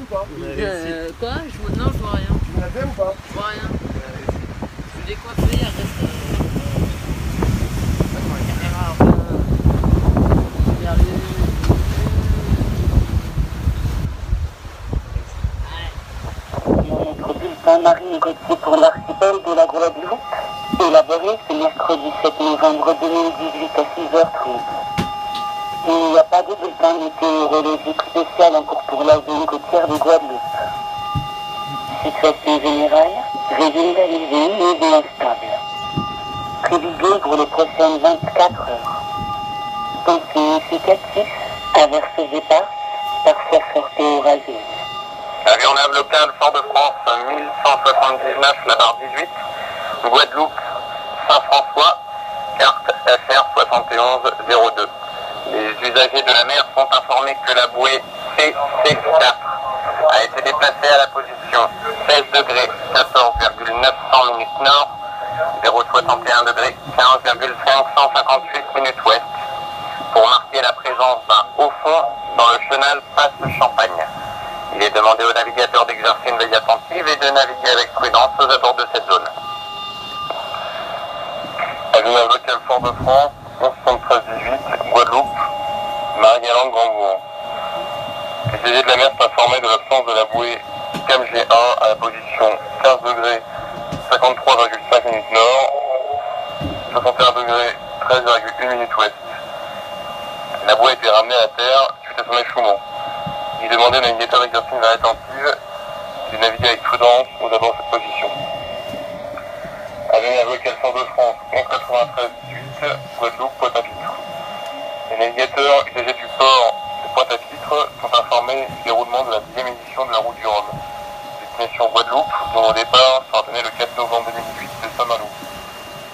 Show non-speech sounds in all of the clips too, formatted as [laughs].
ou pas Euh, quoi je vois... Non, je vois rien. Tu la ou pas Je vois rien. Je suis décoiffé, elle reste. euh, caméra, enfin. Marine Gauthier pour l'archipel de la Guadeloupe, élaboré ce mercredi 7 novembre 2018 à 6h30. Il n'y a pas de bulletin météorologique spécial en cours pour la zone côtière de Guadeloupe. Situation générale, régime d'alizé mais instable. Prévisé pour les prochaines 24 heures. Temps significatif, averses éparses, parfois fortes et orageuses. Avion nav local Fort-de-France 1179, la barre 18. Guadeloupe, Saint-François, carte FR 7102. Les usagers de la mer sont informés que la bouée CC4 a été déplacée à la position 16 degrés 14,900 minutes nord, 061 degrés 15,558 minutes ouest, pour marquer la présence d'un haut fond dans le chenal Passe Champagne. Il est demandé aux navigateurs d'exercer une veille attentive et de naviguer avec prudence aux abords de cette zone. Avenue local Fort-de-France, 1173-18, Guadeloupe, Marie-Galante, Grand-Bourg. Les de la mer informés de l'absence de la bouée CAM G1 à la position 15 degrés 53,5 minutes nord, 61 degrés 13,1 minutes ouest. La bouée a été ramenée à terre suite à son échouement. Il est demandé aux navigateurs d'exercer une veille attentive et de naviguer avec prudence aux abords de cette position. Avenue local Centre de France, 193 18, Guadeloupe, Pointe-à-Pitre. Les navigateurs usagers du port de Du déroulement de la deuxième édition de la route du Rhum. Destination Guadeloupe, dont au départ sera donné le 4 novembre 2018 de Saint-Malo.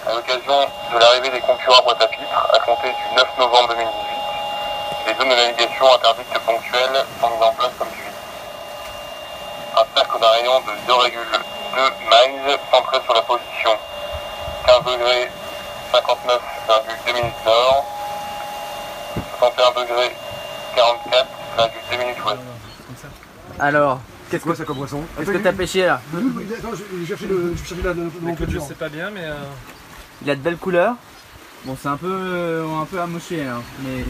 À l'occasion de l'arrivée des concurrents à Pointe-à-Pitre, à compter du 9 novembre 2018, les zones de navigation interdites ponctuelles sont mises en place comme suit. Un cercle d'un rayon de 2,2 miles centré sur la position 15 degrés 59,2 minutes nord, 61 degrés 44,2 minutes ouest. Alors, C'est quoi ça comme poisson qu'est-ce que t'as pêché là Attends, je vais chercher le, je chercher la, que je sais pas bien, mais. euh, Il a de belles couleurs. Bon, c'est un peu, euh, un peu amoché, hein, mais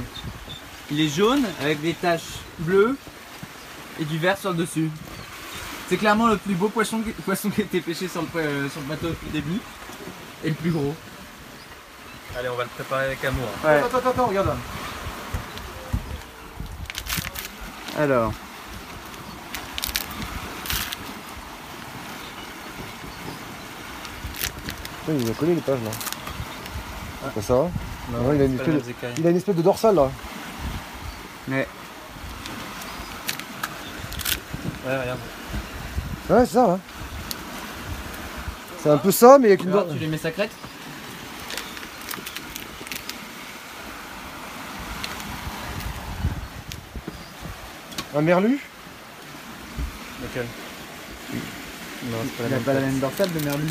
il est jaune avec des taches bleues et du vert sur le dessus. C'est clairement le plus beau poisson, qui- [laughs] poisson qui a été pêché sur le, euh, sur le bateau depuis le début. Et le plus gros. Allez, on va le préparer avec amour. Ouais. Attends, attends, attends, regarde Alors. il a collé les pages là. C'est ça Non, il a une espèce de-. Il a une espèce de dorsale là. Ouais. Ouais, regarde. Ouais, c'est ça. hein. C'est un peu ça, mais avec une tu les mets sa crête Un merlu Lequel? Non, c'est pas Il la a même. pas la même dorsale de merlu.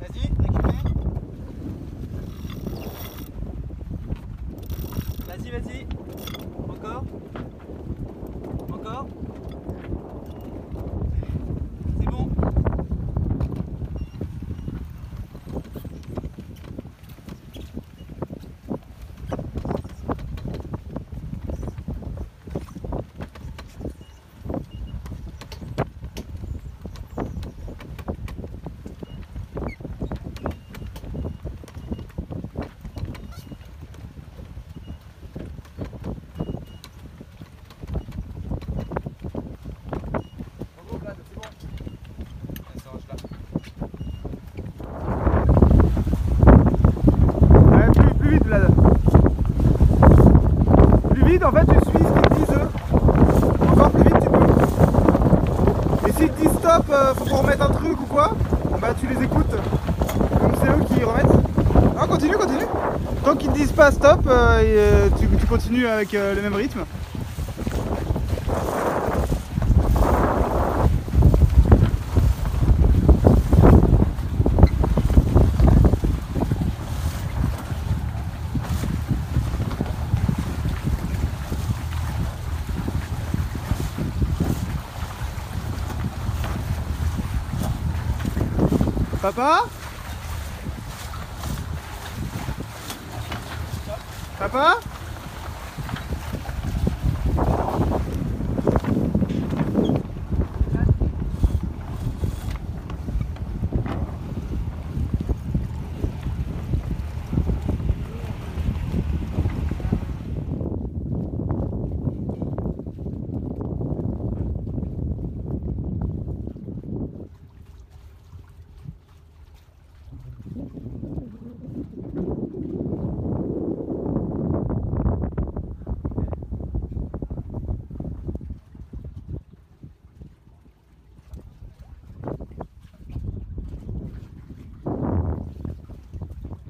Vas-y, récupère. Vas-y, vas-y. Encore. Encore. C'est bon. Ouais, plus, plus vite, Vlad. Plus vite, en fait, tu suis ce qu'ils disent eux. Encore plus vite, tu peux. Et s'ils te disent stop, euh, faut qu'on remette un truc ou quoi, bah tu les écoutes. Comme c'est eux qui remettent. Non, continue, continue. Tant qu'ils te disent pas stop, euh, et, euh, tu, tu continues avec euh, le même rythme. Papa Papa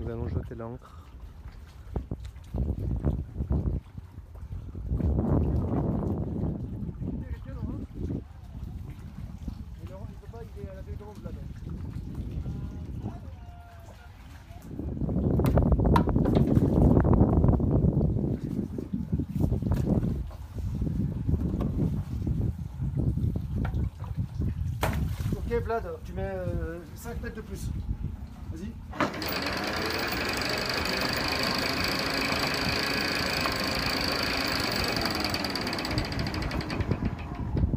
Nous l'ancre. Ok Vlad, tu mets 5 mètres de plus. Vas-y.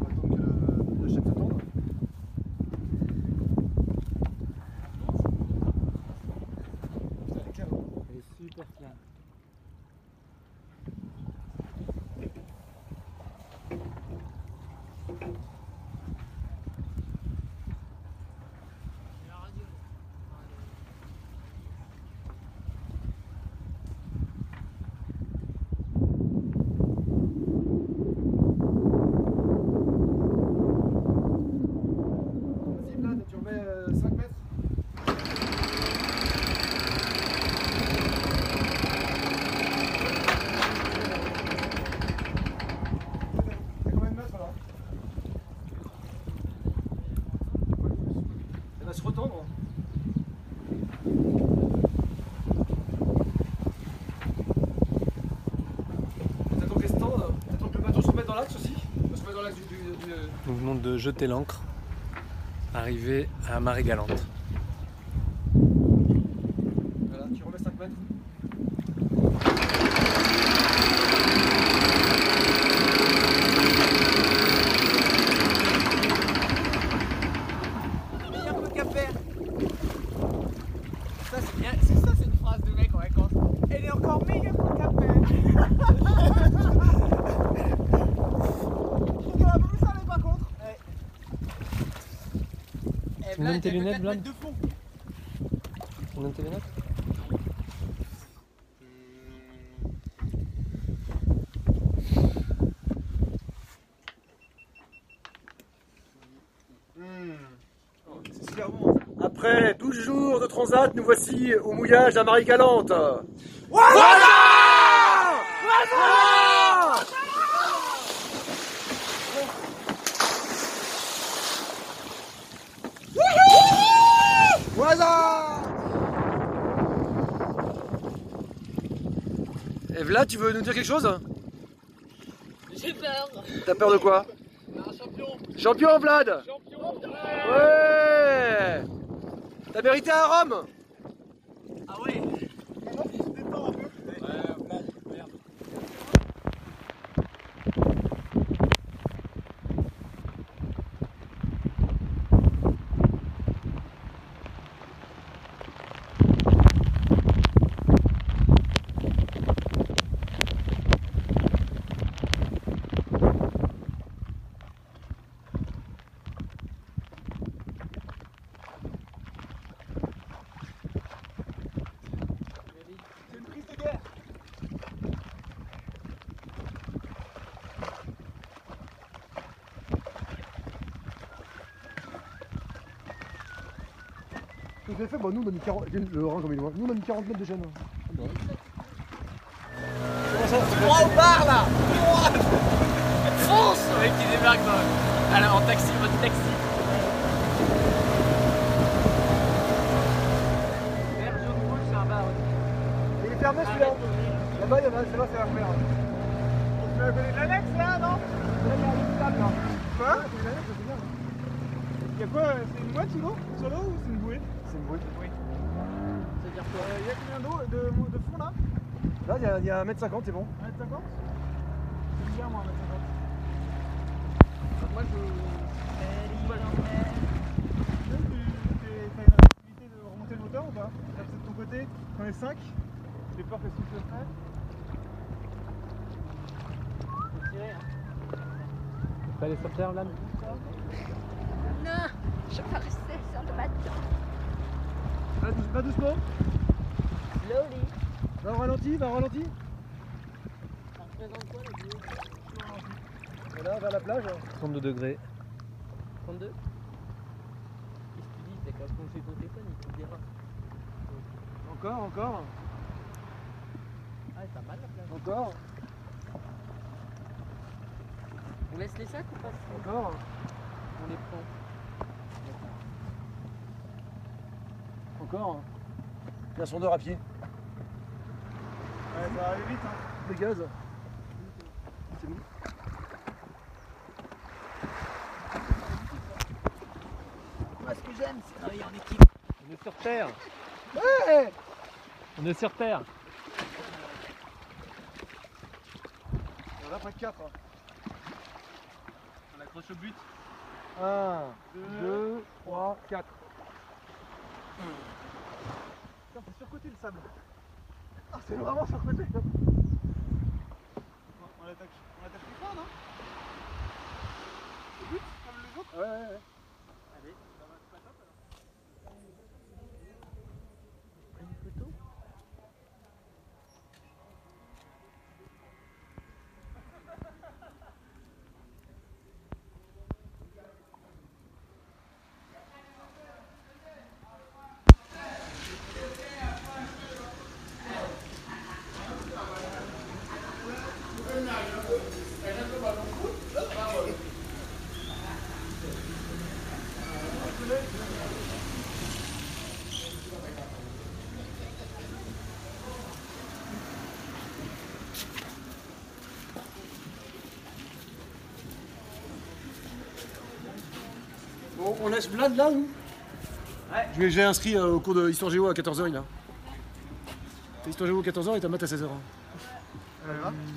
Attends que le chef s'attende. Putain, elle est claire, hein. Elle est super claire. Vas-y Vlad, tu remets 5 mètres. C'est combien de mètres là Elle va se retendre. T'attends qu'elle se tende, t'attends que le bateau se remette dans l'axe aussi Se remette dans l'axe du- du- du... Nous venons de jeter l'ancre. Arrivé à marée galante. Voilà, tu remets 5 mètres. meilleur peu qu'à faire. Ça c'est bien, c'est ça c'est une phrase de mec en vacances. Elle est encore meilleure que qu'à faire. Je trouve qu'elle a un peu plus salée par contre. Ouais. Eh, Tu me donnes Vlad, tes lunettes, de fond. Donnes tes lunettes. Après 12 jours de transat, nous voici au mouillage à Marie-Galante. Voilà Vlad, tu veux nous dire quelque chose? J'ai peur. T'as peur de quoi? Un champion. Champion Vlad Champion. Ouais T'as mérité un rhum Fait, nous on a mis 40. Le rang comme il est loin. Nous on a mis 40 mètres de chaîne. Droit au bar là Fonce Le mec qui débarque dans... Alors, en taxi, mode taxi. Vert, jaune, rouge, c'est un bar aussi. Il est fermé celui-là. Là-bas, il y en a, c'est là, c'est la à côté de l'annexe là, non Quoi Y'a quoi euh, C'est une boîte sous l'eau Sur l'eau ou c'est une bouée C'est une bouée. C'est-à-dire quoi Euh, Y'a combien d'eau de, de fond là Là, il y a, il y a 1m50, c'est bon. 1m50 C'est bien moi 1m50. Moi, je... T'as une activité de remonter le moteur ou pas Là, c'est de ton côté, on est 5. J'ai peur que si tu le ferais. Fallait sortir là Non, je vais rester sur le bateau. Va, douce- va doucement. Slowly. Va au ralenti, va au ralenti. Ça représente quoi la vidéo Voilà, vers la plage. 32 degrés. 32 Qu'est-ce que tu dis T'as qu'à plonger ton téléphone, il te dira. Encore, encore, Ah, c'est pas mal la plage. encore, On laisse les sacs ou pas? Encore. On les prend. Encore. Il y a sondeur à pied. Ouais, ça va aller vite hein. Des gaz. C'est bon. Moi, ce que j'aime, c'est travailler en équipe. On est sur Terre. Ouais On est sur Terre. On a après 4. On accroche au but. 1, 2, 3, 4. Putain, c'est surcoté le Ah, c'est vraiment surcoté. Bon, on l'attaque. On l'attaque plus fort, non Le but Comme les autres Ouais, ouais, ouais. Allez, ça va, c'est pas top alors. Une photo Bon, on laisse Vlad là, nous Ouais. Je J'ai inscrit euh, au cours de Histoire Géo à 14h, il a. T'as Histoire Géo à 14h et t'as maths à 16h.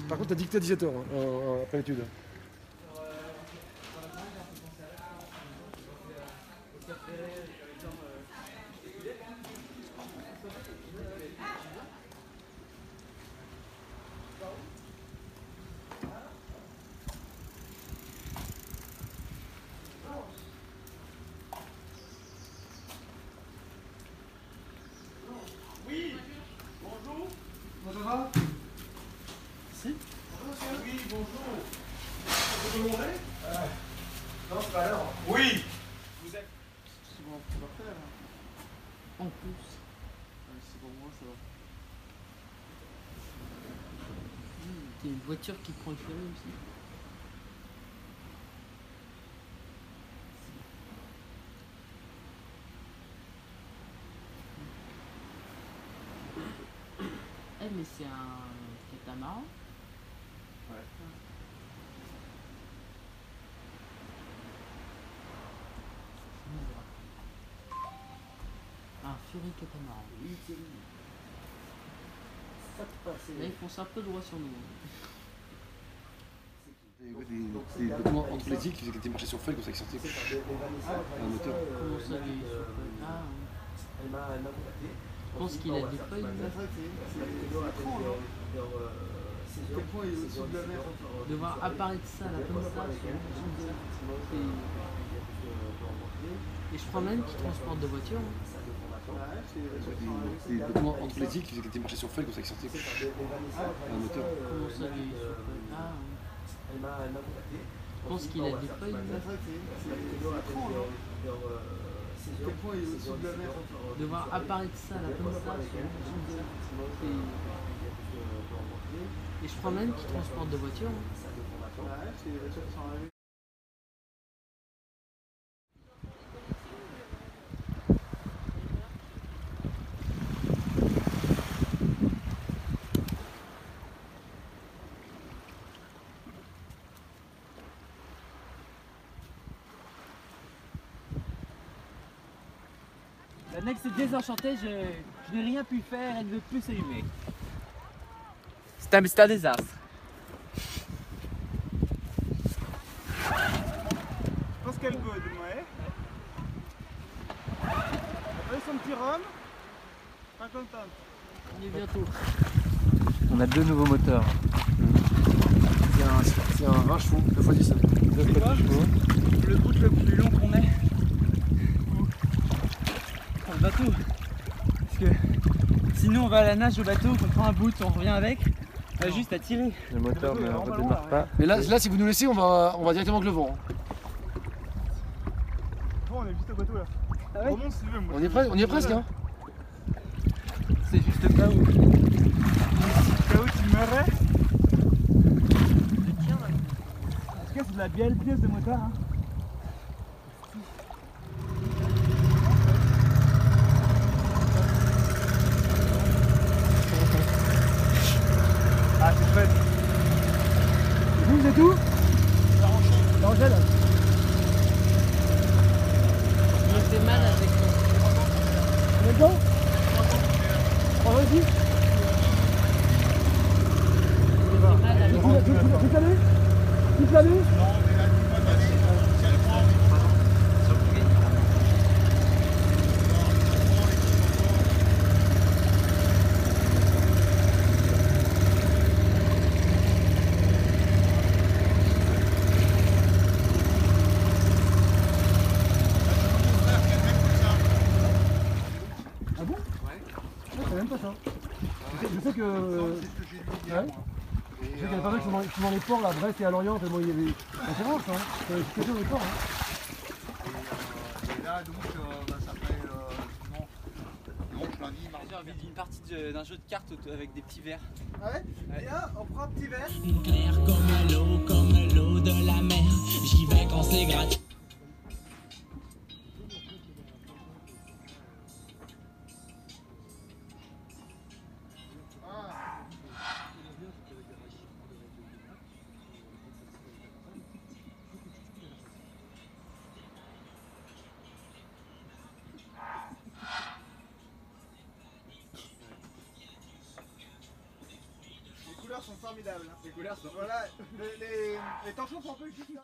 Par contre, t'as dicté à 17h hein, euh, après l'étude. Bonjour, ça va Si Oui, bonjour. Vous demandez Non, c'est pas l'heure. Oui Vous êtes C'est bon, c'est parfait alors. En plus. Ouais, c'est pour moi, ça va. T'as une voiture qui prend le ferry aussi. Eh mais c'est un catamaran Ouais. Un Fury catamaran. Là ils font ça un peu droit sur nous. Des bâtiments antiplétiques qui étaient marchés sur feuilles comme ça qui sortaient. Un moteur. Comment ça les sur feuilles Ah ouais. Je pense qu'il a des feuilles. de De voir apparaître ça là comme ça sur le C'est- Et je crois même qu'ils transportent des voitures. hein. Les voitures sont avec- Des bâtiments antiplétiques qui étaient marchés sur feuilles comme ça qui sortaient. Un moteur. Comment ça les sur feuilles Ah ouais. Je pense qu'il a des feuilles. C'est quel point il est au-dessus de la mer. De voir apparaître ça là comme ça, Et je crois même qu'ils transportent de voitures. hein. Ouais, c'est les voitures qui sont arrivées. L'annexe est désenchantée, je, je n'ai rien pu faire, elle ne veut plus s'allumer. C'est un, un désastre. Je pense qu'elle bode, ouais. Avec son petit rhum. Pas contente. On y est bientôt. On a deux nouveaux moteurs. C'est un, un 20 chevaux, 2 x 10. Le bout le plus long qu'on ait le bateau. Parce que sinon on va à la nage au bateau, on prend un bout, on revient avec, on a juste à tirer. Le moteur ne redémarre pas. Mais là, là, si vous nous laissez, on va, on va directement avec le vent. hein. Bon, on est juste au bateau là. Ah ouais Remonte si tu veux. moi, On est, presque- on y est presque, hein. C'est juste pas où. Là où tu meurais. En tout cas, c'est de la belle pièce de moteur. Hein. Ah, c'est chouette. Vous, vous êtes où La Rochelle. Me mal avec Oh, vas-y. Il me mal avec ça. Toute l'année Toute l'année Ah bon Ouais. C'est même pas ça. Je sais, je sais que. Ouais. Je sais qu'il y a pas mal qui là, Brest et à Lorient, bon, il y avait. Ça, hein. C'est c'est que dans les ports. Hein. Et là, donc, euh, bah, ça fait euh, dimanche, lundi, mardi. J'ai envie d'une partie de- d'un jeu de cartes avec des petits verres. Ah ouais? Viens, on prend un petit verre. Clair comme l'eau, comme l'eau de la mer. J'y vais quand c'est gratuit. Couleurs sont formidables. hein. Les couleurs sont. Voilà, les, les, sont un peu juste là.